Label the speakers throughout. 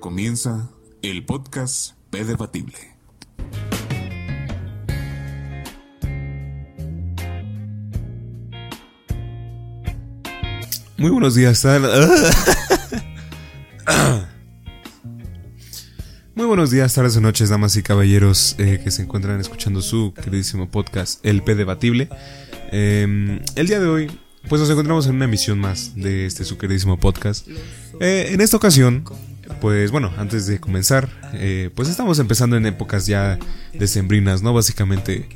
Speaker 1: comienza el podcast P Debatible.
Speaker 2: Muy buenos días, Muy buenos días, tardes o noches, damas y caballeros eh, que se encuentran escuchando su queridísimo podcast, El P Debatible. Em, el día de hoy, pues nos encontramos en una emisión más de este su queridísimo podcast. Eh, en esta ocasión, pues bueno, antes de comenzar, eh, pues estamos empezando en épocas ya decembrinas, ¿no? Básicamente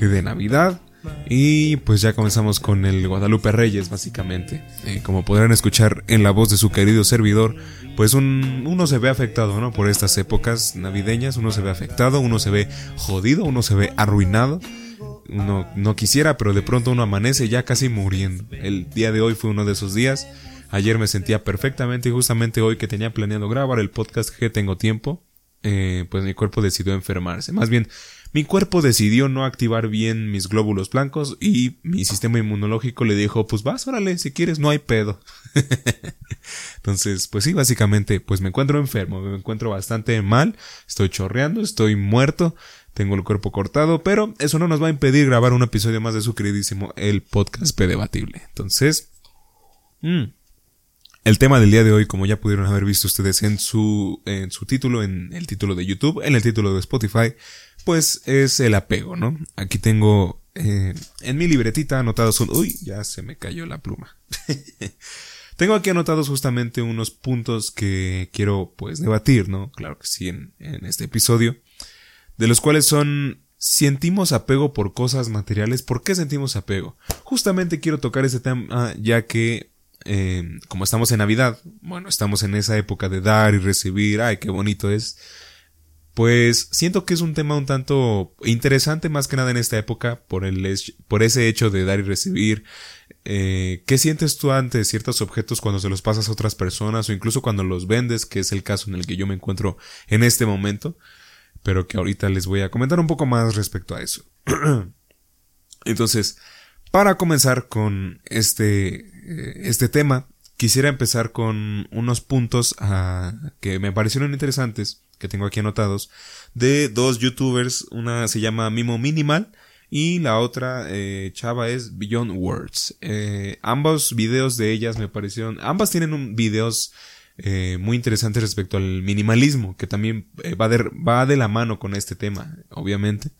Speaker 2: de Navidad. Y pues ya comenzamos con el Guadalupe Reyes, básicamente. Eh, como podrán escuchar en la voz de su querido servidor, pues uno se ve afectado, ¿no? Por estas épocas navideñas, uno se ve afectado, uno se ve jodido, uno se ve arruinado. Uno no quisiera, pero de pronto uno amanece ya casi muriendo. El día de hoy fue uno de esos días. Ayer me sentía perfectamente y justamente hoy que tenía planeado grabar el podcast que tengo tiempo, eh, pues mi cuerpo decidió enfermarse. Más bien, mi cuerpo decidió no activar bien mis glóbulos blancos y mi sistema inmunológico le dijo, pues vas, órale, si quieres, no hay pedo. Entonces, pues sí, básicamente, pues me encuentro enfermo, me encuentro bastante mal, estoy chorreando, estoy muerto, tengo el cuerpo cortado, pero eso no nos va a impedir grabar un episodio más de su queridísimo el podcast P debatible. Entonces, mmm, el tema del día de hoy, como ya pudieron haber visto ustedes en su, en su título, en el título de YouTube, en el título de Spotify, pues es el apego, ¿no? Aquí tengo eh, en mi libretita anotados un... Uy, ya se me cayó la pluma. tengo aquí anotados justamente unos puntos que quiero pues debatir, ¿no? Claro que sí, en, en este episodio. De los cuales son sentimos apego por cosas materiales. ¿Por qué sentimos apego? Justamente quiero tocar ese tema ya que eh, como estamos en Navidad, bueno, estamos en esa época de dar y recibir, ay, qué bonito es, pues siento que es un tema un tanto interesante más que nada en esta época por, el, por ese hecho de dar y recibir. Eh, ¿Qué sientes tú ante ciertos objetos cuando se los pasas a otras personas o incluso cuando los vendes, que es el caso en el que yo me encuentro en este momento? Pero que ahorita les voy a comentar un poco más respecto a eso. Entonces, para comenzar con este, eh, este tema, quisiera empezar con unos puntos ah, que me parecieron interesantes, que tengo aquí anotados, de dos youtubers, una se llama Mimo Minimal y la otra eh, chava es Beyond Words. Eh, ambos videos de ellas me parecieron, ambas tienen un videos muy interesantes respecto al minimalismo, que también va, de, va de la mano con este tema, obviamente,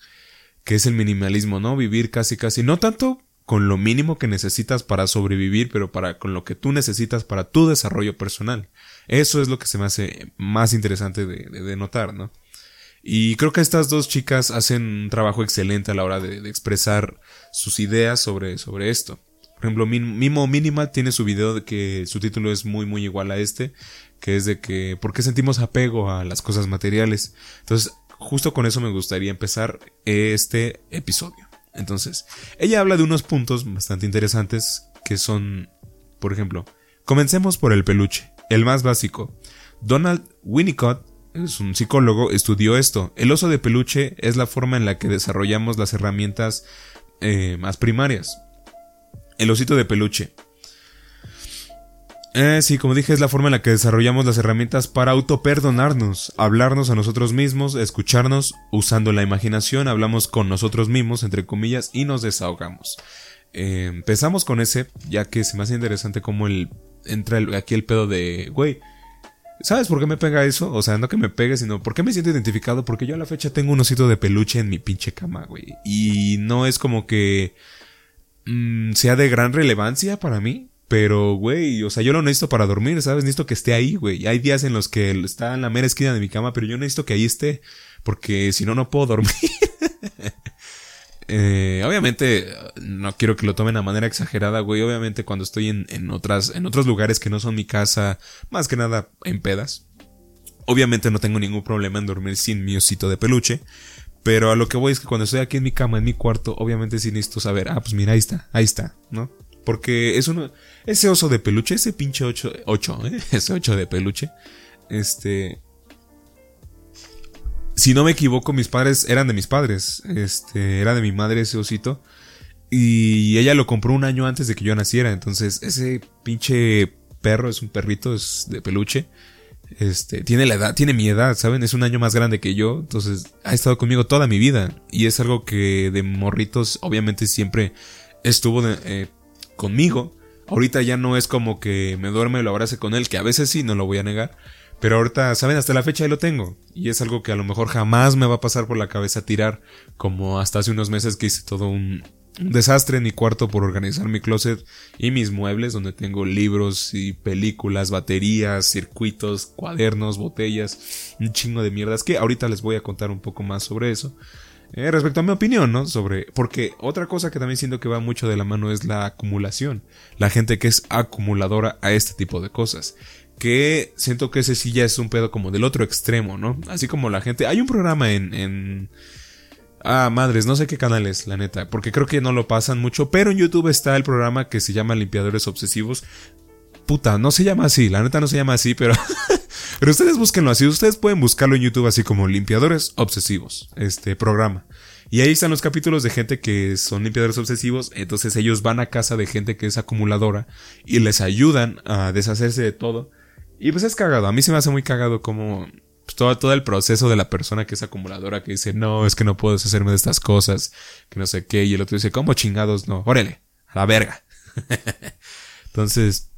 Speaker 2: que es el minimalismo, ¿no? Vivir casi casi, no tanto con lo mínimo que necesitas para sobrevivir, pero para con lo que tú necesitas para tu desarrollo personal. Eso es lo que se me hace más interesante de, notar, ¿no? Y creo que estas dos chicas hacen un trabajo excelente a la hora de, expresar sus ideas sobre, sobre esto. Por ejemplo, Mimo Minimal tiene su video de que su título es muy muy igual a este, que es de que ¿por qué sentimos apego a las cosas materiales? Entonces, justo con eso me gustaría empezar este episodio. Entonces, ella habla de unos puntos bastante interesantes que son, por ejemplo, comencemos por el peluche, el más básico. Donald Winnicott es un psicólogo, estudió esto. El oso de peluche es la forma en la que desarrollamos las herramientas eh, más primarias. El osito de peluche eh, sí, como dije, es la forma en la que desarrollamos las herramientas para autoperdonarnos, hablarnos a nosotros mismos, escucharnos, usando la imaginación, hablamos con nosotros mismos, entre comillas, y nos desahogamos. Eh, empezamos con ese, ya que se me hace interesante cómo el, entra aquí el pedo de, güey, ¿sabes por qué me pega eso? O sea, no que me pegue, sino por qué me siento identificado, porque yo a la fecha tengo un osito de peluche en mi pinche cama, güey. Y no es como que mm, sea de gran relevancia para mí, pero, güey, o sea, yo lo necesito para dormir, ¿sabes? Necesito que esté ahí, güey. Hay días en los que está en la mera esquina de mi cama, pero yo necesito que ahí esté, porque si no, no puedo dormir. eh, obviamente, no quiero que lo tomen a manera exagerada, güey. Obviamente, cuando estoy en, en, otras, en otros lugares que no son mi casa, más que nada en pedas. Obviamente no tengo ningún problema en dormir sin mi osito de peluche. Pero a lo que voy es que cuando estoy aquí en mi cama, en mi cuarto, obviamente sí necesito saber, ah, pues mira, ahí está, ahí está, ¿no? Porque es uno. Ese oso de peluche, ese pinche 8. 8, ¿eh? Ese 8 de peluche. Este. Si no me equivoco, mis padres eran de mis padres. Este. Era de mi madre ese osito. Y ella lo compró un año antes de que yo naciera. Entonces, ese pinche perro es un perrito, es de peluche. Este, tiene la edad, tiene mi edad, ¿saben? Es un año más grande que yo, entonces ha estado conmigo toda mi vida y es algo que de morritos obviamente siempre estuvo eh, conmigo. Ahorita ya no es como que me duerme y lo abrace con él, que a veces sí, no lo voy a negar. Pero ahorita, ¿saben? Hasta la fecha ahí lo tengo. Y es algo que a lo mejor jamás me va a pasar por la cabeza tirar. Como hasta hace unos meses que hice todo un, desastre en mi cuarto por organizar mi closet y mis muebles, donde tengo libros y películas, baterías, circuitos, cuadernos, botellas, un chingo de mierdas. Que ahorita les voy a contar un poco más sobre eso. Eh, respecto a mi opinión, ¿no? Sobre. Porque otra cosa que también siento que va mucho de la mano es la acumulación. La gente que es acumuladora a este tipo de cosas. Que siento que ese sí ya es un pedo como del otro extremo, ¿no? Así como la gente. Hay un programa en. en Ah, madres, no sé qué canal es, la neta, porque creo que no lo pasan mucho, pero en YouTube está el programa que se llama Limpiadores Obsesivos. Puta, no se llama así, la neta no se llama así, pero Pero ustedes búsquenlo así, ustedes pueden buscarlo en YouTube así como limpiadores obsesivos, este programa. Y ahí están los capítulos de gente que son limpiadores obsesivos, entonces ellos van a casa de gente que es acumuladora y les ayudan a deshacerse de todo. Y pues es cagado, a mí se me hace muy cagado como pues, todo, el proceso de la persona que es acumuladora que dice, no, es que no puedo deshacerme de estas cosas, que no sé qué, y el otro dice, ¿cómo chingados? No, órale, a la verga. entonces,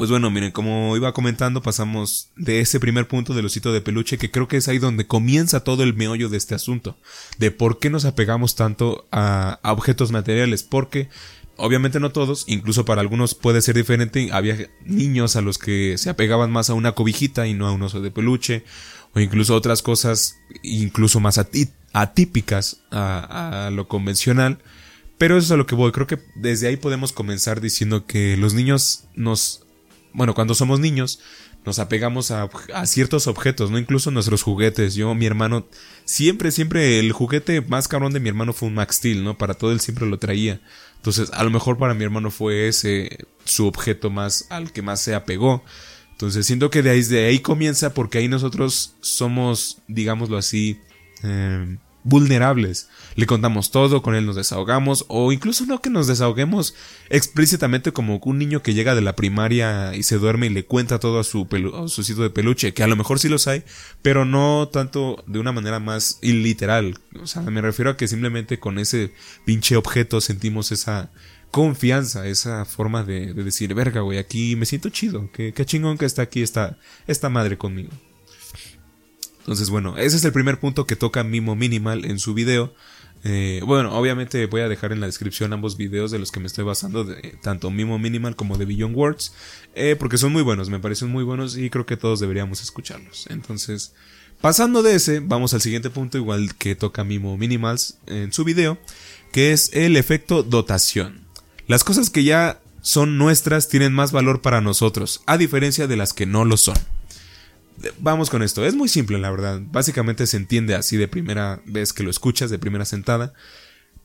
Speaker 2: pues bueno, miren, como iba comentando, pasamos de ese primer punto del osito de peluche, que creo que es ahí donde comienza todo el meollo de este asunto, de por qué nos apegamos tanto a, objetos materiales, porque obviamente no todos, incluso para algunos puede ser diferente, había niños a los que se apegaban más a una cobijita y no a un oso de peluche, o incluso otras cosas, incluso más atípicas a, a lo convencional, pero eso es a lo que voy, creo que desde ahí podemos comenzar diciendo que los niños nos bueno, cuando somos niños, nos apegamos a, ciertos objetos, ¿no? Incluso nuestros juguetes. Yo, mi hermano, siempre, siempre, el juguete más cabrón de mi hermano fue un Max Steel, ¿no? Para todo él siempre lo traía. Entonces, a lo mejor para mi hermano fue ese su objeto más, al que más se apegó. Entonces, siento que de ahí, de ahí comienza porque ahí nosotros somos, digámoslo así, eh, vulnerables. Le contamos todo, con él nos desahogamos, o incluso no que nos desahoguemos explícitamente como un niño que llega de la primaria y se duerme y le cuenta todo a su, a su sitio de peluche, que a lo mejor sí los hay, pero no tanto de una manera más iliteral. O sea, me refiero a que simplemente con ese pinche objeto sentimos esa confianza, esa forma de, decir, verga, güey, aquí me siento chido, que, qué chingón que está aquí esta, esta madre conmigo. Entonces, bueno, ese es el primer punto que toca Mimo Minimal en su video. Eh, bueno, obviamente voy a dejar en la descripción ambos videos de los que me estoy basando, tanto Mimo Minimal como de Beyond Words, eh, porque son muy buenos, me parecen muy buenos y creo que todos deberíamos escucharlos. Entonces, pasando de ese, vamos al siguiente punto, igual que toca Mimo Minimals en su video, que es el efecto dotación. Las cosas que ya son nuestras tienen más valor para nosotros, a diferencia de las que no lo son vamos con esto. Es muy simple, la verdad. Básicamente se entiende así de primera vez que lo escuchas, de primera sentada.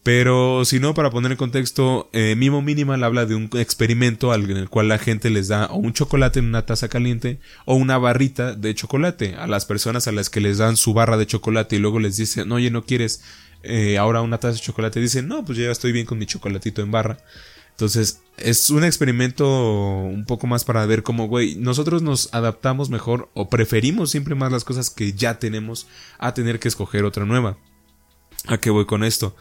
Speaker 2: Pero si no, para poner en contexto, eh, Mimo Minimal habla de un experimento en el cual la gente les da o un chocolate en una taza caliente o una barrita de chocolate a las personas a las que les dan su barra de chocolate y luego les dicen, oye, no quieres eh, ahora una taza de chocolate. Dicen, no, pues ya estoy bien con mi chocolatito en barra. Entonces, es un experimento un poco más para ver cómo, güey, nosotros nos adaptamos mejor o preferimos siempre más las cosas que ya tenemos a tener que escoger otra nueva. ¿A qué voy con esto?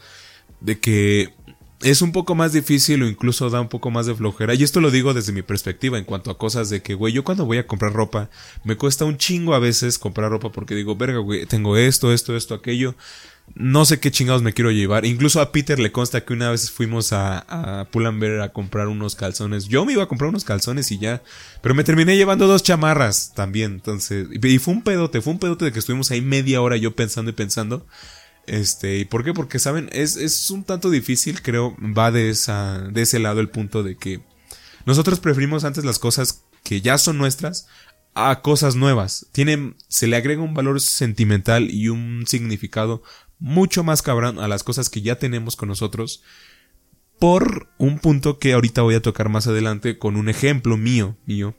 Speaker 2: De que es un poco más difícil o incluso da un poco más de flojera. Y esto lo digo desde mi perspectiva en cuanto a cosas de que, güey, yo cuando voy a comprar ropa, me cuesta un chingo a veces comprar ropa porque digo, verga, güey, tengo esto, esto, esto, aquello no sé qué chingados me quiero llevar. Incluso a Peter le consta que una vez fuimos a, a a comprar unos calzones. Yo me iba a comprar unos calzones y ya. Pero me terminé llevando dos chamarras también. Entonces, y, fue un pedote, fue un pedote de que estuvimos ahí media hora yo pensando y pensando. Este, ¿y por qué? Porque, ¿saben? Es, es un tanto difícil, creo, va de esa, de ese lado el punto de que nosotros preferimos antes las cosas que ya son nuestras a cosas nuevas. Tienen, se le agrega un valor sentimental y un significado mucho más cabrón a las cosas que ya tenemos con nosotros por un punto que ahorita voy a tocar más adelante con un ejemplo mío, mío,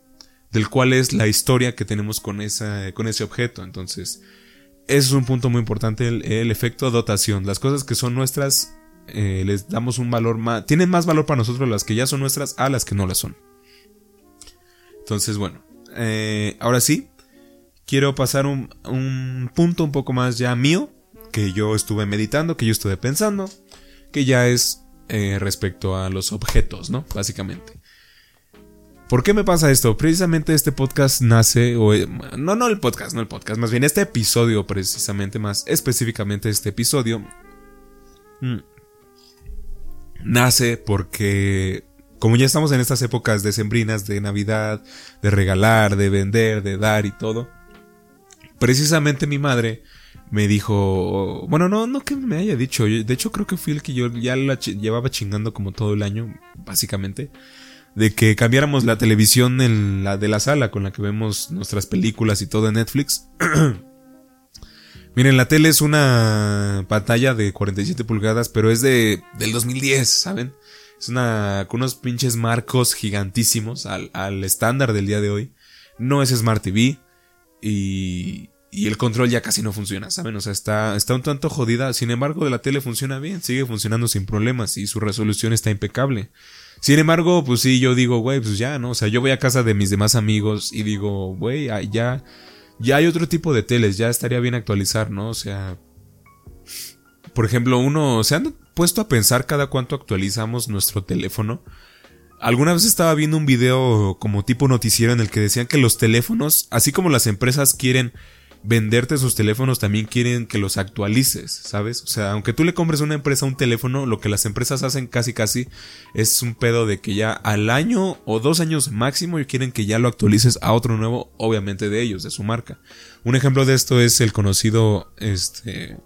Speaker 2: del cual es la historia que tenemos con, esa, con ese objeto. Entonces, ese es un punto muy importante, el, efecto dotación. Las cosas que son nuestras, eh, les damos un valor más, tienen más valor para nosotros las que ya son nuestras a las que no las son. Entonces, bueno, eh, ahora sí, quiero pasar un, un punto un poco más ya mío, que yo estuve meditando, que yo estuve pensando, que ya es eh, respecto a los objetos, ¿no? Básicamente. ¿Por qué me pasa esto? Precisamente este podcast nace, o eh, no, no el podcast, no el podcast, más bien este episodio precisamente, más específicamente este episodio, mm, nace porque como ya estamos en estas épocas decembrinas de Navidad, de regalar, de vender, de dar y todo, precisamente mi madre me dijo, bueno, no, no que me haya dicho, de hecho creo que fui el que yo ya la llevaba chingando como todo el año, básicamente de que cambiáramos la televisión en la de la sala con la que vemos nuestras películas y todo en Netflix. Miren, la tele es una pantalla de 47 pulgadas, pero es de del 2010, ¿saben? Es una con unos pinches marcos gigantísimos al, al estándar del día de hoy. No es Smart TV y y el control ya casi no funciona, ¿saben? O sea, está, está un tanto jodida. Sin embargo, la tele funciona bien, sigue funcionando sin problemas y su resolución está impecable. Sin embargo, pues sí, yo digo, güey, pues ya, ¿no? O sea, yo voy a casa de mis demás amigos y digo, güey, ya, ya hay otro tipo de teles, ya estaría bien actualizar, ¿no? O sea, por ejemplo, uno, ¿se han puesto a pensar cada cuánto actualizamos nuestro teléfono? Alguna vez estaba viendo un video como tipo noticiero en el que decían que los teléfonos, así como las empresas quieren venderte sus teléfonos también quieren que los actualices, ¿sabes? O sea, aunque tú le compres a una empresa un teléfono, lo que las empresas hacen casi casi es un pedo de que ya al año o dos años máximo quieren que ya lo actualices a otro nuevo, obviamente de ellos, de su marca. Un ejemplo de esto es el conocido, este...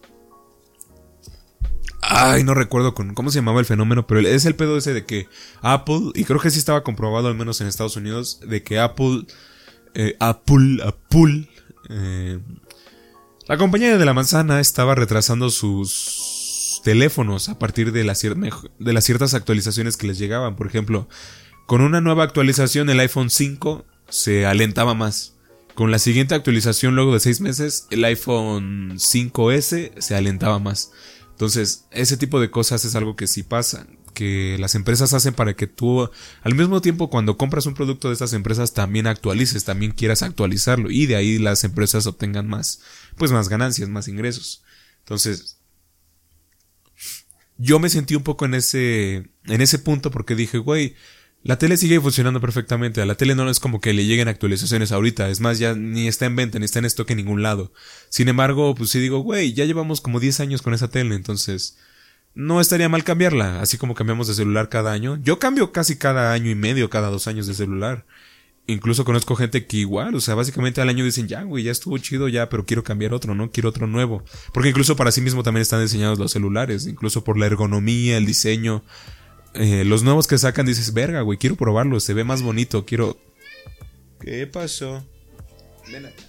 Speaker 2: Ay, no recuerdo con cómo se llamaba el fenómeno, pero es el pedo ese de que Apple, y creo que sí estaba comprobado al menos en Estados Unidos, de que Apple, eh, Apple, Apple, eh, la compañía de la manzana estaba retrasando sus teléfonos a partir de, de las ciertas actualizaciones que les llegaban. Por ejemplo, con una nueva actualización el iPhone 5 se alentaba más. Con la siguiente actualización luego de seis meses el iPhone 5S se alentaba más. Entonces, ese tipo de cosas es algo que sí pasa que las empresas hacen para que tú al mismo tiempo cuando compras un producto de estas empresas también actualices, también quieras actualizarlo y de ahí las empresas obtengan más, pues más ganancias, más ingresos. Entonces, yo me sentí un poco en ese, en ese punto porque dije, güey, la tele sigue funcionando perfectamente. A la tele no es como que le lleguen actualizaciones ahorita. Es más, ya ni está en venta, ni está en stock en ningún lado. Sin embargo, pues sí digo, güey, ya llevamos como 10 años con esa tele. Entonces, no estaría mal cambiarla, así como cambiamos de celular cada año. Yo cambio casi cada año y medio, cada dos años de celular. Incluso conozco gente que igual, o sea, básicamente al año dicen, ya, güey, ya estuvo chido ya, pero quiero cambiar otro, ¿no? Quiero otro nuevo. Porque incluso para sí mismo también están diseñados los celulares, incluso por la ergonomía, el diseño. Eh, los nuevos que sacan dices, verga, güey, quiero probarlo, se ve más bonito, quiero... ¿Qué pasó? Ven acá.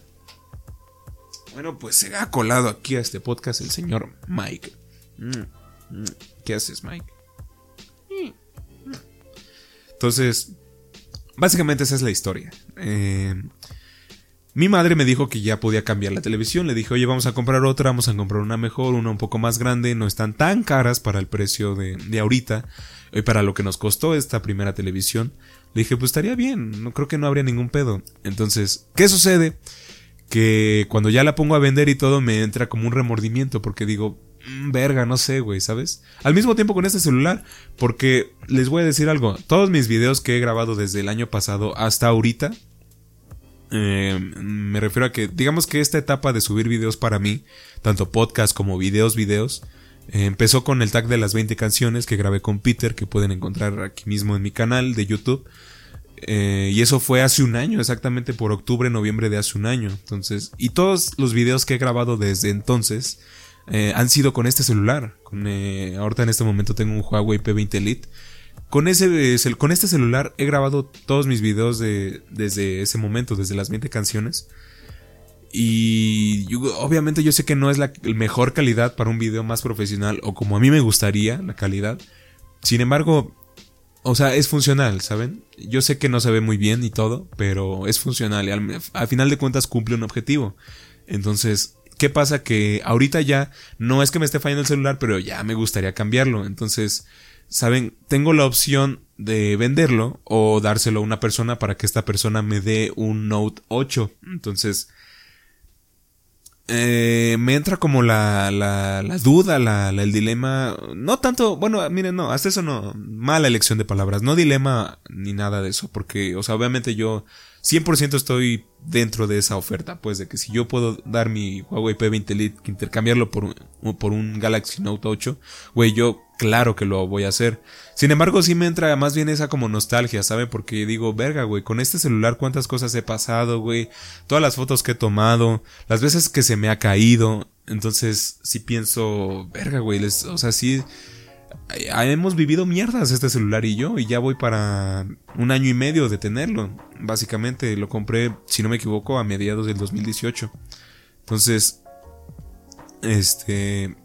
Speaker 2: Bueno, pues se ha colado aquí a este podcast el señor Mike. Mm. ¿Qué haces, Mike? Entonces, básicamente esa es la historia. Eh, mi madre me dijo que ya podía cambiar la televisión. Le dije, oye, vamos a comprar otra, vamos a comprar una mejor, una un poco más grande. No están tan caras para el precio de, de ahorita y para lo que nos costó esta primera televisión. Le dije, pues estaría bien, no creo que no habría ningún pedo. Entonces, ¿qué sucede? Que cuando ya la pongo a vender y todo me entra como un remordimiento porque digo, Mm, verga, no sé, güey, ¿sabes? Al mismo tiempo con este celular, porque les voy a decir algo, todos mis videos que he grabado desde el año pasado hasta ahorita, eh, me refiero a que, digamos que esta etapa de subir videos para mí, tanto podcast como videos, videos, eh, empezó con el tag de las 20 canciones que grabé con Peter, que pueden encontrar aquí mismo en mi canal de YouTube. Eh, y eso fue hace un año, exactamente por octubre, noviembre de hace un año. Entonces, y todos los videos que he grabado desde entonces eh, han sido con este celular. Eh, ahorita en este momento tengo un Huawei P20 Lite. Con, ese, con este celular he grabado todos mis videos de, desde ese momento, desde las 20 canciones. Y obviamente yo sé que no es la mejor calidad para un video más profesional o como a mí me gustaría la calidad. Sin embargo, o sea, es funcional, ¿saben? Yo sé que no se ve muy bien y todo, pero es funcional y al final de cuentas cumple un objetivo. Entonces, ¿Qué pasa? Que ahorita ya no es que me esté fallando el celular, pero ya me gustaría cambiarlo. Entonces, saben, tengo la opción de venderlo o dárselo a una persona para que esta persona me dé un Note 8. Entonces, eh, me entra como la, la, duda, la, el dilema. No tanto, bueno, miren, no, hasta eso no. Mala elección de palabras. No dilema ni nada de eso. Porque, o sea, obviamente yo 100% estoy dentro de esa oferta. Pues de que si yo puedo dar mi Huawei P20 Lite, intercambiarlo por, por un Galaxy Note 8, güey, yo claro que lo voy a hacer. Sin embargo, sí me entra más bien esa como nostalgia, ¿sabe? Porque digo, verga, güey, con este celular cuántas cosas he pasado, güey. Todas las fotos que he tomado, las veces que se me ha caído. Entonces, sí pienso, verga, güey, o sea, sí hemos vivido mierdas este celular y yo y ya voy para un año y medio de tenerlo. Básicamente lo compré, si no me equivoco, a mediados del 2018. Entonces, este,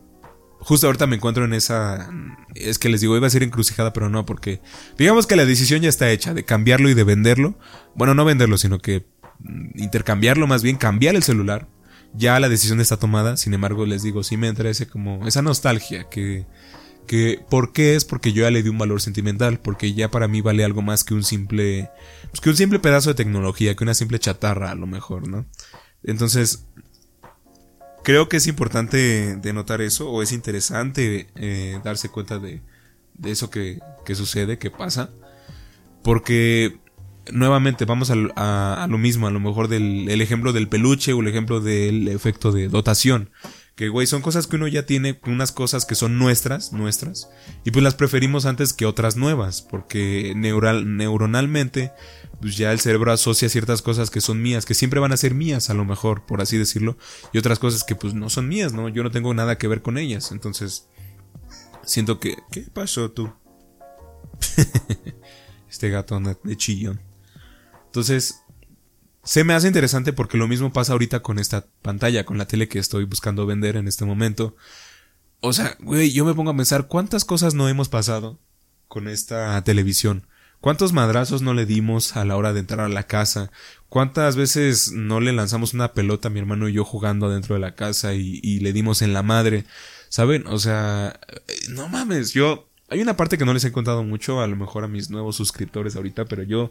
Speaker 2: justo ahorita me encuentro en esa... Es que les digo, iba a ser encrucijada, pero no, porque digamos que la decisión ya está hecha de cambiarlo y de venderlo. Bueno, no venderlo, sino que mm, intercambiarlo, más bien cambiar el celular. Ya la decisión está tomada, sin embargo les digo, sí me entra ese como esa nostalgia que... que ¿Por qué es? Porque yo ya le di un valor sentimental, porque ya para mí vale algo más que un simple... Pues que un simple pedazo de tecnología, que una simple chatarra a lo mejor, ¿no? Entonces, creo que es importante denotar eso, o es interesante eh, darse cuenta de, de eso que, que, sucede, que pasa, porque nuevamente vamos a, a, lo mismo, a lo mejor del el ejemplo del peluche o el ejemplo del efecto de dotación. Que, güey, son cosas que uno ya tiene, unas cosas que son nuestras, nuestras, y pues las preferimos antes que otras nuevas, porque neuronalmente pues ya el cerebro asocia ciertas cosas que son mías, que siempre van a ser mías a lo mejor, por así decirlo, y otras cosas que pues no son mías, ¿no? Yo no tengo nada que ver con ellas, entonces siento que... ¿Qué pasó tú? este gato de chillón. Entonces, se me hace interesante porque lo mismo pasa ahorita con esta pantalla, con la tele que estoy buscando vender en este momento. O sea, güey, yo me pongo a pensar cuántas cosas no hemos pasado con esta televisión. ¿Cuántos madrazos no le dimos a la hora de entrar a la casa? ¿Cuántas veces no le lanzamos una pelota a mi hermano y yo jugando adentro de la casa y, y le dimos en la madre? ¿Saben? O sea, no mames, yo... Hay una parte que no les he contado mucho, a lo mejor a mis nuevos suscriptores ahorita, pero yo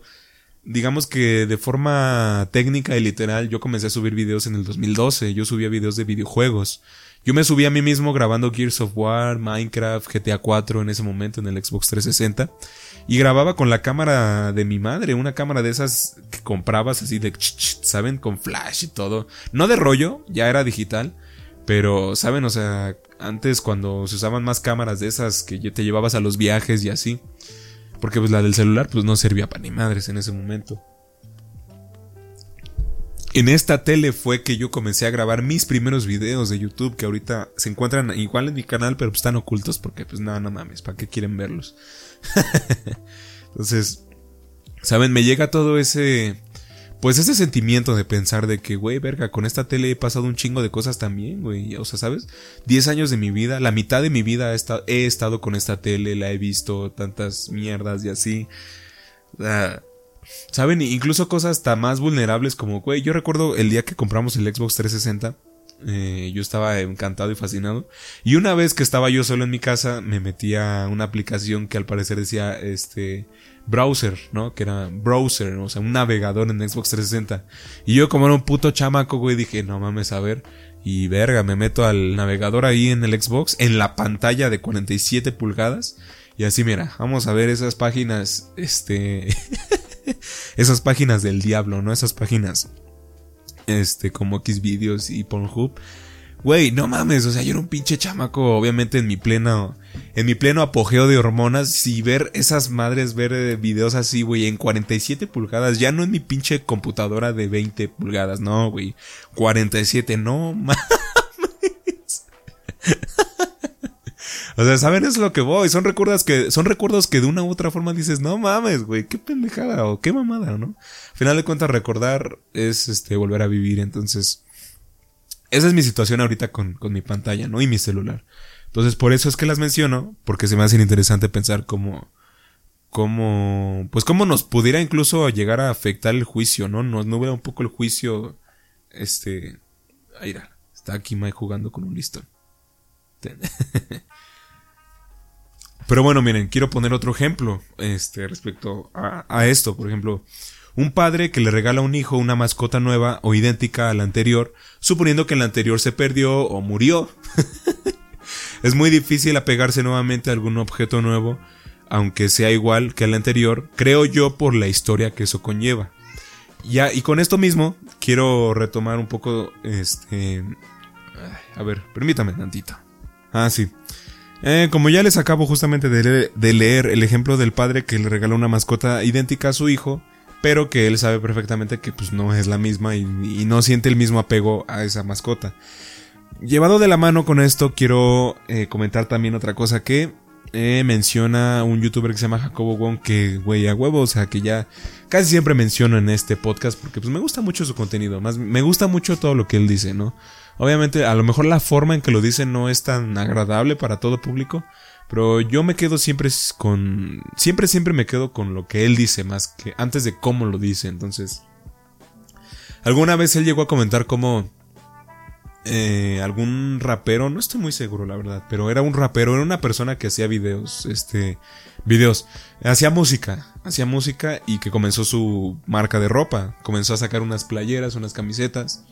Speaker 2: digamos que de forma técnica y literal, yo comencé a subir videos en el 2012. Yo subía videos de videojuegos. Yo me subí a mí mismo grabando Gears of War, Minecraft, GTA 4 en ese momento en el Xbox 360 y grababa con la cámara de mi madre, una cámara de esas que comprabas así de, ¿saben? Con flash y todo. No de rollo, ya era digital, pero, ¿saben? O sea, antes cuando se usaban más cámaras de esas que te llevabas a los viajes y así, porque pues la del celular pues no servía para ni madres en ese momento. En esta tele fue que yo comencé a grabar mis primeros videos de YouTube que ahorita se encuentran igual en mi canal, pero pues están ocultos porque pues nada, no mames, ¿para qué quieren verlos? Entonces, ¿saben? Me llega todo ese... Pues ese sentimiento de pensar de que, güey, verga, con esta tele he pasado un chingo de cosas también, güey. O sea, ¿sabes? Diez años de mi vida, la mitad de mi vida he estado, he estado con esta tele, la he visto, tantas mierdas y así. ¿Saben? Incluso cosas hasta más vulnerables como, güey, yo recuerdo el día que compramos el Xbox 360. Eh, yo estaba encantado y fascinado. Y una vez que estaba yo solo en mi casa, me metí a una aplicación que al parecer decía, este, browser, ¿no? Que era browser, o sea, un navegador en Xbox 360. Y yo como era un puto chamaco, güey, dije, no mames, a ver. Y verga, me meto al navegador ahí en el Xbox, en la pantalla de 47 pulgadas. Y así, mira, vamos a ver esas páginas, este... esas páginas del diablo, ¿no? Esas páginas, este, como Xvideos y Pornhub. Güey, no mames, o sea, yo era un pinche chamaco, obviamente en mi pleno, en mi pleno apogeo de hormonas, y ver esas madres, ver eh, videos así, güey, en 47 pulgadas, ya no en mi pinche computadora de 20 pulgadas, no, güey, 47, no mames. O sea, ¿saben? Es lo que voy. Son recuerdos que, son recuerdos que de una u otra forma dices, no mames, güey, qué pendejada o qué mamada, ¿no? Al final de cuentas, recordar es este volver a vivir. Entonces, esa es mi situación ahorita con, con mi pantalla, ¿no? Y mi celular. Entonces, por eso es que las menciono, porque se me hace interesante pensar cómo, cómo, pues cómo nos pudiera incluso llegar a afectar el juicio, ¿no? Nos nubla un poco el juicio, este, ahí está aquí Mike jugando con un listón. Pero bueno, miren, quiero poner otro ejemplo este, respecto a, esto. Por ejemplo, Un padre que le regala a un hijo una mascota nueva o idéntica a la anterior, suponiendo que la anterior se perdió o murió. es muy difícil apegarse nuevamente a algún objeto nuevo, aunque sea igual que el anterior, creo yo por la historia que eso conlleva. Ya, y con esto mismo, quiero retomar un poco, este... A ver, permítame tantito. Ah, sí. Eh, como ya les acabo justamente de, leer el ejemplo del padre que le regala una mascota idéntica a su hijo, pero que él sabe perfectamente que pues no es la misma y, no siente el mismo apego a esa mascota. Llevado de la mano con esto, quiero eh, comentar también otra cosa que eh, menciona un youtuber que se llama Jacobo Wong, que güey a huevo, o sea que ya casi siempre menciono en este podcast porque pues me gusta mucho su contenido, más me gusta mucho todo lo que él dice, ¿no? Obviamente a lo mejor la forma en que lo dice no es tan agradable para todo público, pero yo me quedo siempre con. Siempre, siempre me quedo con lo que él dice, más que antes de cómo lo dice. Entonces. Alguna vez él llegó a comentar cómo. Eh, algún rapero, no estoy muy seguro la verdad, pero era un rapero, era una persona que hacía videos, este, videos, hacía música, hacía música y que comenzó su marca de ropa, comenzó a sacar unas playeras, unas camisetas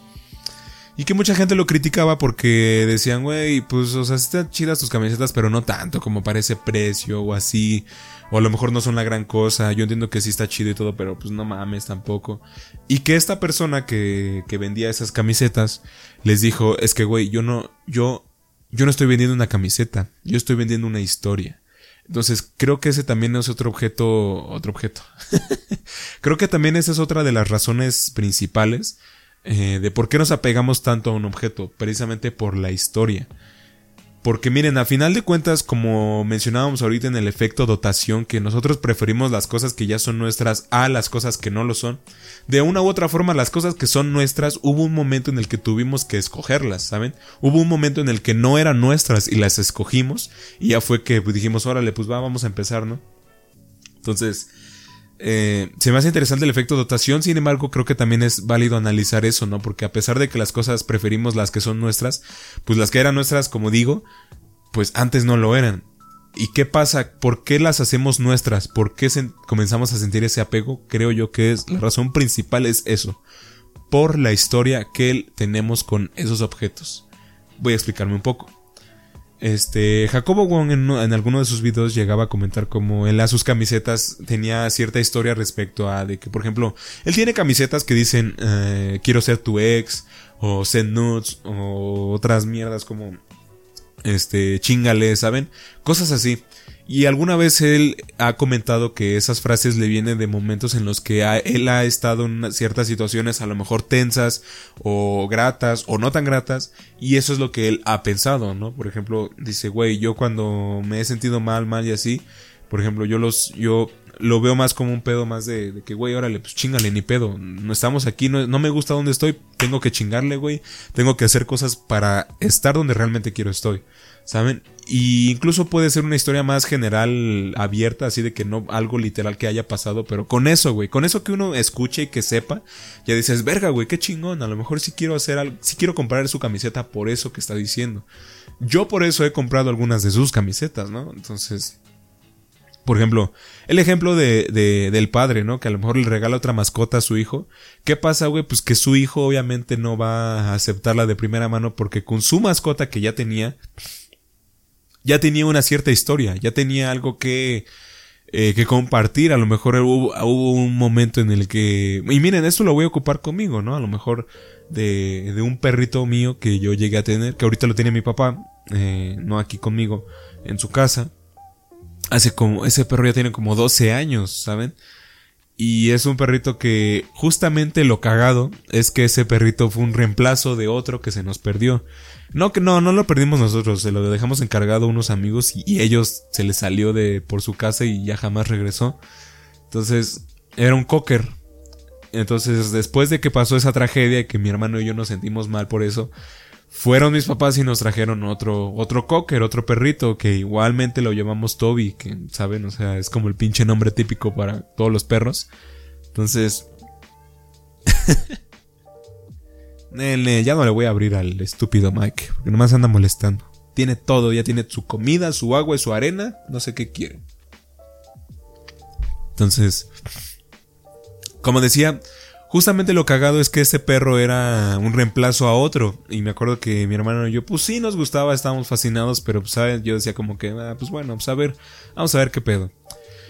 Speaker 2: y que mucha gente lo criticaba porque decían, güey, pues, o sea, están chidas tus camisetas, pero no tanto como parece precio o así. O a lo mejor no son la gran cosa. Yo entiendo que sí está chido y todo, pero pues no mames tampoco. Y que esta persona que, que vendía esas camisetas les dijo, es que, güey, yo no, yo, yo no estoy vendiendo una camiseta, yo estoy vendiendo una historia. Entonces, creo que ese también es otro objeto, otro objeto. creo que también esa es otra de las razones principales eh, de por qué nos apegamos tanto a un objeto, precisamente por la historia. Porque miren, a final de cuentas, como mencionábamos ahorita en el efecto dotación, que nosotros preferimos las cosas que ya son nuestras a las cosas que no lo son, de una u otra forma las cosas que son nuestras, hubo un momento en el que tuvimos que escogerlas, ¿saben? Hubo un momento en el que no eran nuestras y las escogimos y ya fue que dijimos, órale, pues va, vamos a empezar, ¿no? Entonces, eh, se me hace interesante el efecto dotación, sin embargo creo que también es válido analizar eso, ¿no? Porque a pesar de que las cosas preferimos las que son nuestras, pues las que eran nuestras, como digo, pues antes no lo eran. ¿Y qué pasa? ¿Por qué las hacemos nuestras? ¿Por qué comenzamos a sentir ese apego? Creo yo que es la razón principal es eso. Por la historia que tenemos con esos objetos. Voy a explicarme un poco. Este, Jacobo Wong en, alguno de sus videos llegaba a comentar como él a sus camisetas tenía cierta historia respecto a de que, por ejemplo, él tiene camisetas que dicen eh, quiero ser tu ex, o send nudes, o otras mierdas como este, chingale, ¿saben? Cosas así. Y alguna vez él ha comentado que esas frases le vienen de momentos en los que él ha estado en ciertas situaciones a lo mejor tensas o gratas o no tan gratas y eso es lo que él ha pensado, ¿no? Por ejemplo, dice, güey, yo cuando me he sentido mal, mal y así, por ejemplo, yo los, yo lo veo más como un pedo más de, de que, güey, órale, pues chingale, ni pedo. No estamos aquí, no, no me gusta donde estoy, tengo que chingarle, güey. Tengo que hacer cosas para estar donde realmente quiero estoy. ¿Saben? Y incluso puede ser una historia más general, abierta, así de que no algo literal que haya pasado, pero con eso, güey, con eso que uno escuche y que sepa, ya dices, verga, güey, qué chingón, a lo mejor sí quiero hacer algo, sí quiero comprar su camiseta por eso que está diciendo. Yo por eso he comprado algunas de sus camisetas, ¿no? Entonces, por ejemplo, el ejemplo de, de, del padre, ¿no? Que a lo mejor le regala otra mascota a su hijo. ¿Qué pasa, güey? Pues que su hijo obviamente no va a aceptarla de primera mano porque con su mascota que ya tenía, ya tenía una cierta historia, ya tenía algo que, eh, que compartir. A lo mejor hubo, hubo, un momento en el que... Y miren, esto lo voy a ocupar conmigo, ¿no? A lo mejor de, de un perrito mío que yo llegué a tener, que ahorita lo tiene mi papá, eh, no aquí conmigo, en su casa. Hace como... Ese perro ya tiene como 12 años, ¿saben? Y es un perrito que justamente lo cagado es que ese perrito fue un reemplazo de otro que se nos perdió. No, que no, no lo perdimos nosotros, se lo dejamos encargado a unos amigos y, ellos se les salió de por su casa y ya jamás regresó. Entonces, era un cocker. Entonces, después de que pasó esa tragedia y que mi hermano y yo nos sentimos mal por eso, fueron mis papás y nos trajeron otro, otro cocker, otro perrito, que igualmente lo llamamos Toby, que, ¿saben? O sea, es como el pinche nombre típico para todos los perros. Entonces... ya no le voy a abrir al estúpido Mike, porque nomás anda molestando. Tiene todo, ya tiene su comida, su agua y su arena, no sé qué quiere. Entonces, como decía, justamente lo cagado es que ese perro era un reemplazo a otro. Y me acuerdo que mi hermano y yo, pues sí nos gustaba, estábamos fascinados, pero pues, ¿sabes? yo decía como que, ah, pues bueno, pues a ver, vamos a ver qué pedo.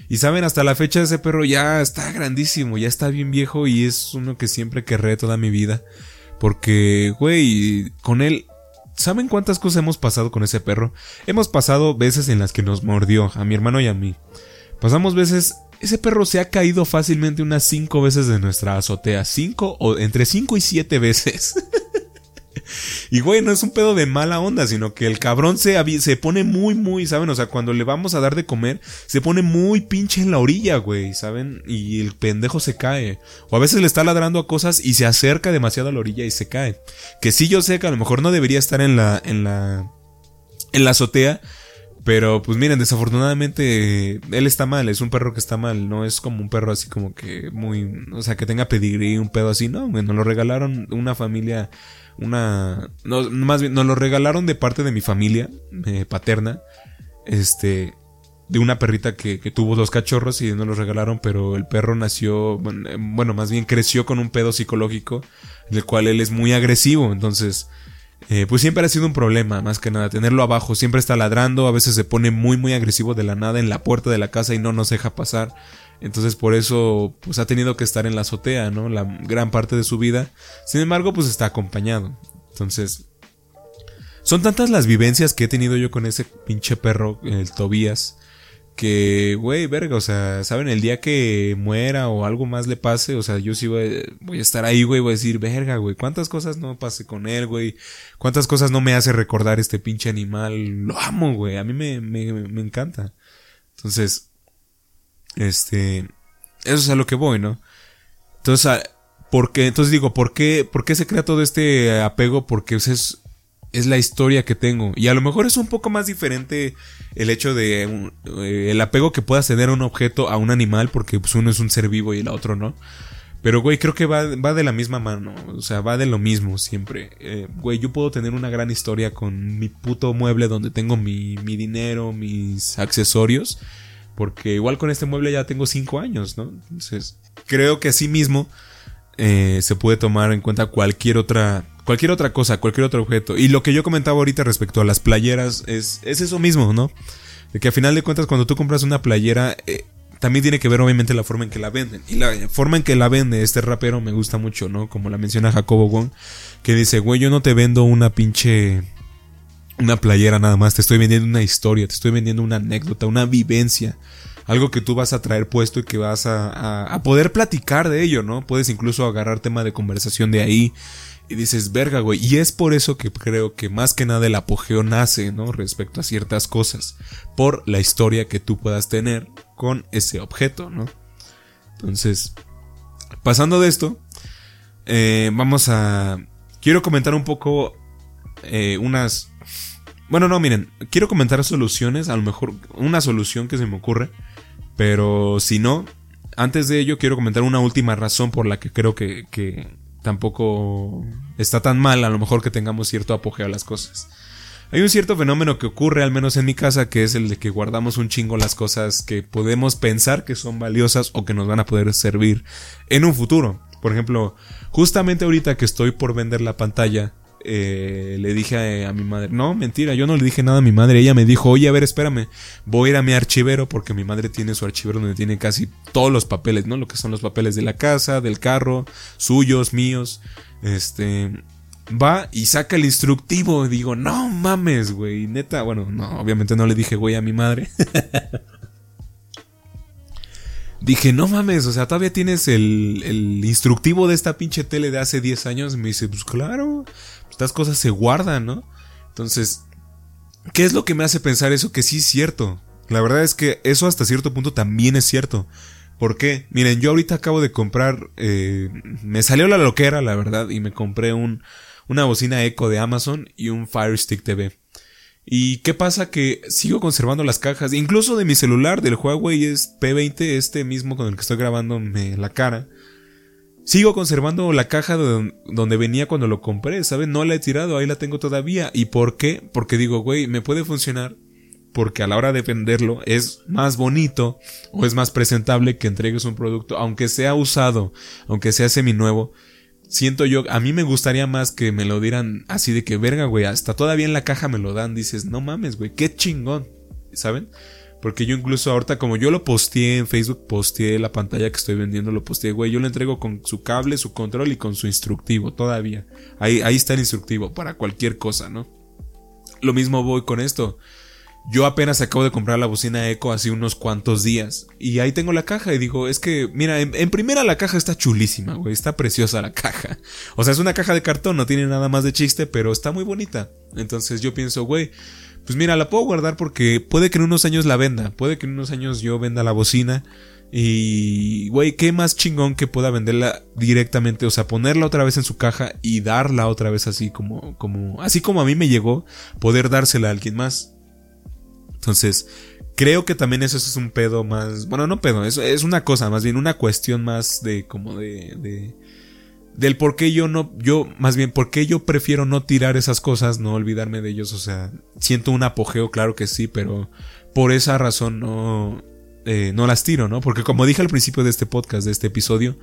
Speaker 2: Y saben, hasta la fecha ese perro ya está grandísimo, ya está bien viejo y es uno que siempre querré toda mi vida. Porque, güey, con él ¿Saben cuántas cosas hemos pasado con ese perro? Hemos pasado veces en las que nos mordió, a mi hermano y a mí. Pasamos veces... Ese perro se ha caído fácilmente unas 5 veces de nuestra azotea. 5 o entre 5 y 7 veces. Y güey, no es un pedo de mala onda, sino que el cabrón se, se pone muy, muy, ¿saben? O sea, cuando le vamos a dar de comer, se pone muy pinche en la orilla, güey, ¿saben? Y el pendejo se cae. O a veces le está ladrando a cosas y se acerca demasiado a la orilla y se cae. Que sí yo sé que a lo mejor no debería estar en la, en la, en la azotea. Pero pues miren, desafortunadamente él está mal, es un perro que está mal, no es como un perro así como que muy, o sea, que tenga pedigrí, un pedo así, no, bueno, lo regalaron una familia una, no, más bien, nos lo regalaron de parte de mi familia eh, paterna, este, de una perrita que, tuvo dos cachorros y nos lo regalaron, pero el perro nació, eh, bueno, más bien creció con un pedo psicológico, del cual él es muy agresivo, entonces, eh, pues siempre ha sido un problema, más que nada, tenerlo abajo, siempre está ladrando, a veces se pone muy, muy agresivo de la nada en la puerta de la casa y no nos deja pasar. Entonces por eso pues ha tenido que estar en la azotea, ¿no? La gran parte de su vida. Sin embargo, pues está acompañado. Entonces, son tantas las vivencias que he tenido yo con ese pinche perro, el Tobías, que, güey, verga, o sea, ¿saben? El día que muera o algo más le pase, o sea, yo sí voy, a estar ahí, güey, voy a decir, verga, güey, ¿cuántas cosas no pase con él, güey? ¿Cuántas cosas no me hace recordar este pinche animal? Lo amo, güey, a mí me, me, me encanta. Entonces, este, eso es a lo que voy, ¿no? Entonces, ¿por qué? Entonces digo, ¿por qué, ¿por qué se crea todo este apego? Porque es, es la historia que tengo. Y a lo mejor es un poco más diferente el hecho de eh, el apego que puedas tener un objeto a un animal, porque pues, uno es un ser vivo y el otro no. Pero, güey, creo que va, va de la misma mano. O sea, va de lo mismo siempre. Eh, güey, yo puedo tener una gran historia con mi puto mueble donde tengo mi, mi dinero, mis accesorios. Porque igual con este mueble ya tengo 5 años, ¿no? Entonces, creo que así mismo eh, se puede tomar en cuenta cualquier otra, cualquier otra cosa, cualquier otro objeto. Y lo que yo comentaba ahorita respecto a las playeras es, es eso mismo, ¿no? De que a final de cuentas cuando tú compras una playera, eh, también tiene que ver obviamente la forma en que la venden. Y la forma en que la vende este rapero me gusta mucho, ¿no? Como la menciona Jacobo Wong, que dice, güey, yo no te vendo una pinche una playera nada más, te estoy vendiendo una historia, te estoy vendiendo una anécdota, una vivencia, algo que tú vas a traer puesto y que vas a, a, poder platicar de ello, ¿no? Puedes incluso agarrar tema de conversación de ahí y dices, verga, güey, y es por eso que creo que más que nada el apogeo nace, ¿no? Respecto a ciertas cosas, por la historia que tú puedas tener con ese objeto, ¿no? Entonces, pasando de esto, eh, vamos a... Quiero comentar un poco eh, unas bueno, no, miren, quiero comentar soluciones, a lo mejor una solución que se me ocurre, pero si no, antes de ello quiero comentar una última razón por la que creo que, que tampoco está tan mal, a lo mejor que tengamos cierto apogeo a las cosas. Hay un cierto fenómeno que ocurre, al menos en mi casa, que es el de que guardamos un chingo las cosas que podemos pensar que son valiosas o que nos van a poder servir en un futuro. Por ejemplo, justamente ahorita que estoy por vender la pantalla eh, le dije a, mi madre, no, mentira, yo no le dije nada a mi madre, ella me dijo, oye, a ver, espérame, voy a ir a mi archivero porque mi madre tiene su archivero donde tiene casi todos los papeles, ¿no? Lo que son los papeles de la casa, del carro, suyos, míos, este... Va y saca el instructivo. Digo, no mames, güey. Neta, bueno, no, obviamente no le dije, güey, a mi madre. dije, no mames, o sea, todavía tienes el, el, instructivo de esta pinche tele de hace 10 años. Me dice, pues claro estas cosas se guardan, ¿no? Entonces, ¿qué es lo que me hace pensar eso? Que sí es cierto. La verdad es que eso hasta cierto punto también es cierto. ¿Por qué? Miren, yo ahorita acabo de comprar, eh, me salió la loquera, la verdad, y me compré un, una bocina Echo de Amazon y un Fire Stick TV. ¿Y qué pasa? Que sigo conservando las cajas, incluso de mi celular, del Huawei es P20, este mismo con el que estoy grabando la cara. Sigo conservando la caja donde venía cuando lo compré, ¿sabes? No la he tirado, ahí la tengo todavía. ¿Y por qué? Porque digo, güey, me puede funcionar porque a la hora de venderlo es más bonito o es más presentable que entregues un producto, aunque sea usado, aunque sea seminuevo. Siento yo, a mí me gustaría más que me lo dieran así de que verga, güey, hasta todavía en la caja me lo dan, dices, no mames, güey, qué chingón, ¿saben? Porque yo incluso ahorita, como yo lo posteé en Facebook, posteé la pantalla que estoy vendiendo, lo posteé, güey. Yo lo entrego con su cable, su control y con su instructivo todavía. Ahí, ahí está el instructivo para cualquier cosa, ¿no? Lo mismo voy con esto. Yo apenas acabo de comprar la bocina Echo hace unos cuantos días. Y ahí tengo la caja y digo, es que, mira, en, en, primera la caja está chulísima, güey. Está preciosa la caja. O sea, es una caja de cartón, no tiene nada más de chiste, pero está muy bonita. Entonces yo pienso, güey, pues mira, la puedo guardar porque puede que en unos años la venda, puede que en unos años yo venda la bocina y, güey, qué más chingón que pueda venderla directamente, o sea, ponerla otra vez en su caja y darla otra vez así como, como, así como a mí me llegó, poder dársela a alguien más. Entonces, creo que también eso es un pedo más, bueno, no pedo, eso es una cosa, más bien una cuestión más de, como de, de, del por qué yo no, yo, más bien, por qué yo prefiero no tirar esas cosas, no olvidarme de ellos, o sea, siento un apogeo, claro que sí, pero por esa razón no, eh, no las tiro, ¿no? Porque como dije al principio de este podcast, de este episodio,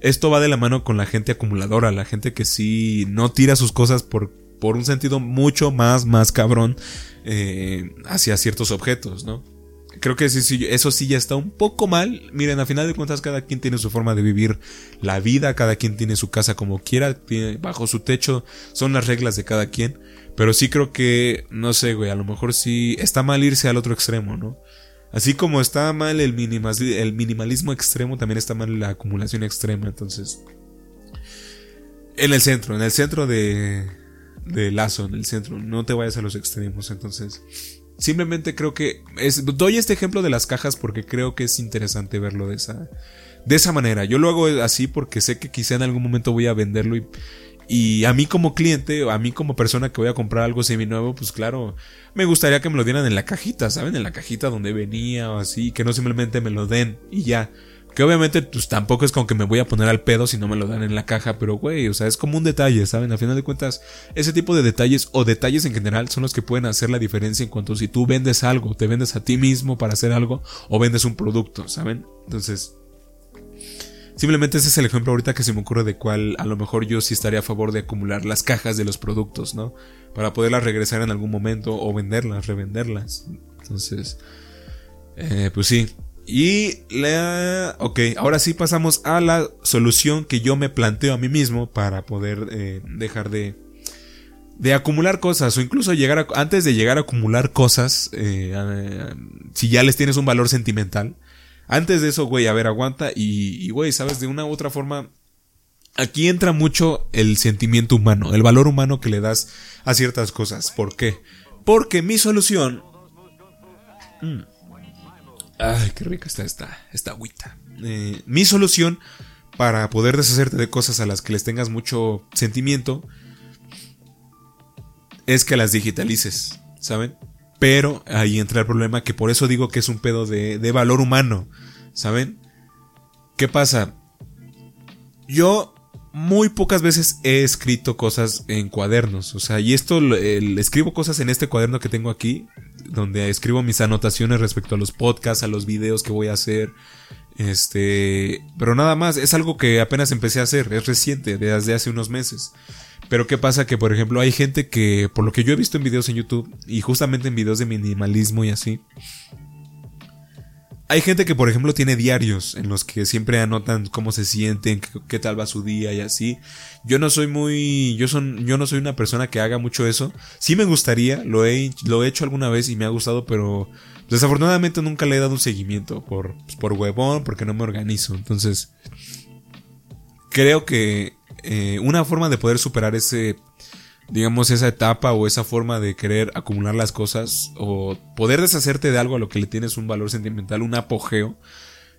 Speaker 2: esto va de la mano con la gente acumuladora, la gente que sí no tira sus cosas por, por un sentido mucho más, más cabrón eh, hacia ciertos objetos, ¿no? Creo que sí, sí, eso sí ya está un poco mal. Miren, a final de cuentas cada quien tiene su forma de vivir la vida, cada quien tiene su casa como quiera, bajo su techo, son las reglas de cada quien. Pero sí creo que, no sé, güey, a lo mejor sí está mal irse al otro extremo, ¿no? Así como está mal el, el minimalismo extremo, también está mal la acumulación extrema, entonces... En el centro, en el centro de, de lazo, en el centro, no te vayas a los extremos, entonces... Simplemente creo que doy este ejemplo de las cajas porque creo que es interesante verlo de esa, de esa manera. Yo lo hago así porque sé que quizá en algún momento voy a venderlo y, y a mí como cliente, a mí como persona que voy a comprar algo seminuevo, pues claro, me gustaría que me lo dieran en la cajita, ¿saben? En la cajita donde venía o así, que no simplemente me lo den y ya. Que obviamente, pues tampoco es como que me voy a poner al pedo si no me lo dan en la caja, pero güey, o sea, es como un detalle, ¿saben? A final de cuentas, ese tipo de detalles o detalles en general son los que pueden hacer la diferencia en cuanto si tú vendes algo, te vendes a ti mismo para hacer algo o vendes un producto, ¿saben? Entonces, simplemente ese es el ejemplo ahorita que se me ocurre de cuál a lo mejor yo sí estaría a favor de acumular las cajas de los productos, ¿no? Para poderlas regresar en algún momento o venderlas, revenderlas. Entonces, eh, pues sí, y la... Ok, ahora sí pasamos a la solución que yo me planteo a mí mismo para poder eh, dejar de, de acumular cosas o incluso llegar a, antes de llegar a acumular cosas, eh, si ya les tienes un valor sentimental, antes de eso, güey, a ver, aguanta y, güey, sabes, de una u otra forma, aquí entra mucho el sentimiento humano, el valor humano que le das a ciertas cosas. ¿Por qué? Porque mi solución... Mm, Ay, qué rica está esta, esta agüita. Eh, mi solución para poder deshacerte de cosas a las que les tengas mucho sentimiento es que las digitalices, ¿saben? Pero ahí entra el problema que por eso digo que es un pedo de, de valor humano, ¿saben? ¿Qué pasa? Yo muy pocas veces he escrito cosas en cuadernos. O sea, y esto escribo cosas en este cuaderno que tengo aquí, donde escribo mis anotaciones respecto a los podcasts, a los videos que voy a hacer. Este, pero nada más, es algo que apenas empecé a hacer, es reciente, desde hace unos meses. Pero qué pasa que, por ejemplo, hay gente que, por lo que yo he visto en videos en YouTube, y justamente en videos de minimalismo y así, hay gente que, por ejemplo, tiene diarios en los que siempre anotan cómo se sienten, qué, tal va su día y así. Yo no soy muy, yo son, yo no soy una persona que haga mucho eso. Sí me gustaría, lo he, lo he hecho alguna vez y me ha gustado, pero desafortunadamente nunca le he dado un seguimiento por, pues, por huevón, porque no me organizo. Entonces, creo que eh, una forma de poder superar ese digamos, esa etapa o esa forma de querer acumular las cosas o poder deshacerte de algo a lo que le tienes un valor sentimental, un apogeo,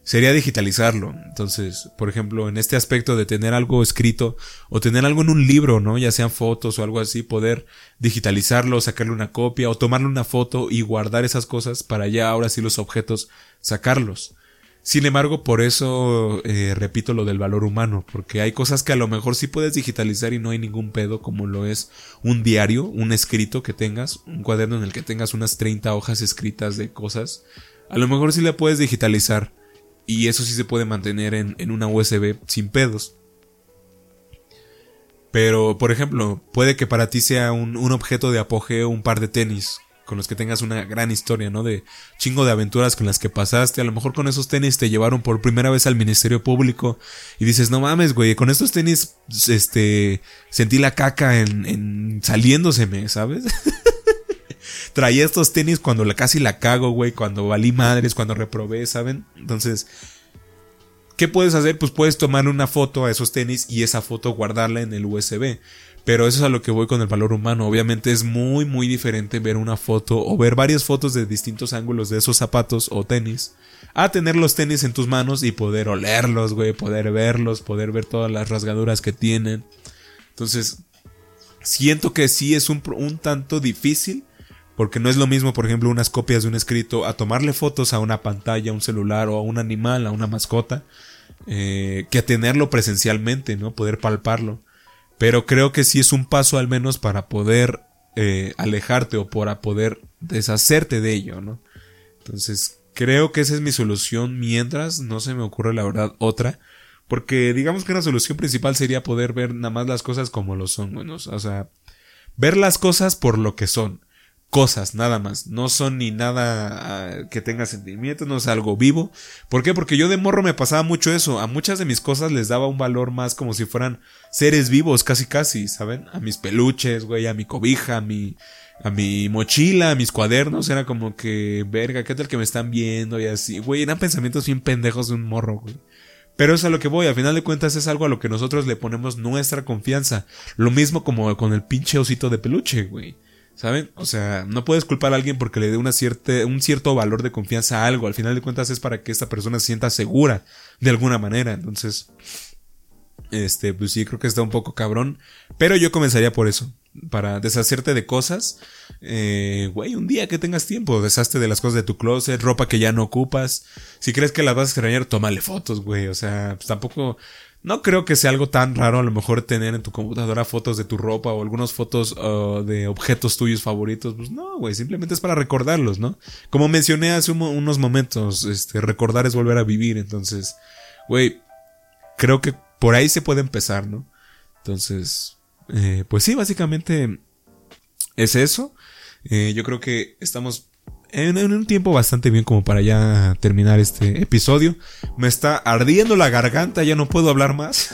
Speaker 2: sería digitalizarlo. Entonces, por ejemplo, en este aspecto de tener algo escrito o tener algo en un libro, ¿no? Ya sean fotos o algo así, poder digitalizarlo, sacarle una copia o tomarle una foto y guardar esas cosas para ya ahora sí los objetos sacarlos. Sin embargo, por eso eh, repito lo del valor humano, porque hay cosas que a lo mejor sí puedes digitalizar y no hay ningún pedo, como lo es un diario, un escrito que tengas, un cuaderno en el que tengas unas 30 hojas escritas de cosas. A lo mejor sí le puedes digitalizar y eso sí se puede mantener en, una USB sin pedos. Pero, por ejemplo, puede que para ti sea un objeto de apogeo un par de tenis, con los que tengas una gran historia, ¿no? De chingo de aventuras con las que pasaste. A lo mejor con esos tenis te llevaron por primera vez al Ministerio Público y dices, no mames, güey, con estos tenis, este, sentí la caca en, en saliéndoseme, ¿sabes? Traía estos tenis cuando la, casi la cago, güey, cuando valí madres, cuando reprobé, ¿saben? Entonces, ¿Qué puedes hacer? Pues puedes tomar una foto a esos tenis y esa foto guardarla en el USB. Pero eso es a lo que voy con el valor humano. Obviamente es muy, muy diferente ver una foto o ver varias fotos de distintos ángulos de esos zapatos o tenis a tener los tenis en tus manos y poder olerlos, güey, poder verlos, poder ver todas las rasgaduras que tienen. Entonces, siento que sí es un, un tanto difícil porque no es lo mismo, por ejemplo, unas copias de un escrito a tomarle fotos a una pantalla, a un celular o a un animal, a una mascota, eh, que a tenerlo presencialmente, ¿no? Poder palparlo. Pero creo que sí es un paso al menos para poder eh, alejarte o para poder deshacerte de ello, ¿no? Entonces, creo que esa es mi solución mientras no se me ocurre la verdad otra. Porque digamos que una solución principal sería poder ver nada más las cosas como lo son, bueno, o sea, ver las cosas por lo que son cosas, nada más. No son ni nada ah, que tenga sentimientos, no es algo vivo. ¿Por qué? Porque yo de morro me pasaba mucho eso. A muchas de mis cosas les daba un valor más como si fueran seres vivos, casi casi, ¿saben? A mis peluches, güey, a mi cobija, a mi, a mi mochila, a mis cuadernos. Era como que, verga, ¿qué tal que me están viendo? Y así, güey, eran pensamientos bien pendejos de un morro, güey. Pero es a lo que voy, al final de cuentas es algo a lo que nosotros le ponemos nuestra confianza. Lo mismo como con el pinche osito de peluche, güey. ¿Saben? O sea, no puedes culpar a alguien porque le dé un cierto valor de confianza a algo. Al final de cuentas es para que esta persona se sienta segura de alguna manera. Entonces, este, pues sí, creo que está un poco cabrón. Pero yo comenzaría por eso. Para deshacerte de cosas. Eh, güey, un día que tengas tiempo, deshazte de las cosas de tu closet, ropa que ya no ocupas. Si crees que las vas a extrañar, tómale fotos, güey. O sea, pues tampoco no creo que sea algo tan raro a lo mejor tener en tu computadora fotos de tu ropa o algunas fotos uh, de objetos tuyos favoritos. Pues no, güey, simplemente es para recordarlos, ¿no? Como mencioné hace unos momentos, este, recordar es volver a vivir. Entonces, güey, creo que por ahí se puede empezar, ¿no? Entonces, eh, pues sí, básicamente es eso. Eh, yo creo que estamos en, un tiempo bastante bien como para ya terminar este episodio. Me está ardiendo la garganta, ya no puedo hablar más.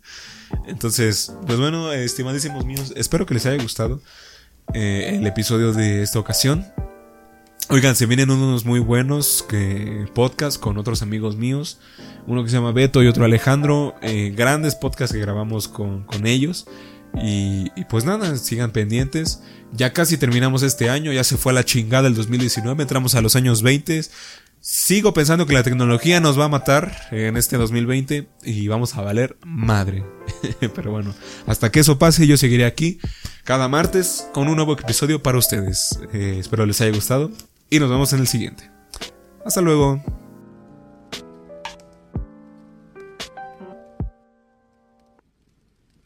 Speaker 2: Entonces, pues bueno, estimadísimos míos, espero que les haya gustado eh, el episodio de esta ocasión. Oigan, se vienen unos muy buenos que podcast con otros amigos míos. Uno que se llama Beto y otro Alejandro. Eh, grandes podcasts que grabamos con, con ellos. Y, pues nada, sigan pendientes. Ya casi terminamos este año, ya se fue a la chingada el 2019, entramos a los años 20. Sigo pensando que la tecnología nos va a matar en este 2020 y vamos a valer madre. Pero bueno, hasta que eso pase yo seguiré aquí cada martes con un nuevo episodio para ustedes. Eh, espero les haya gustado y nos vemos en el siguiente. Hasta luego.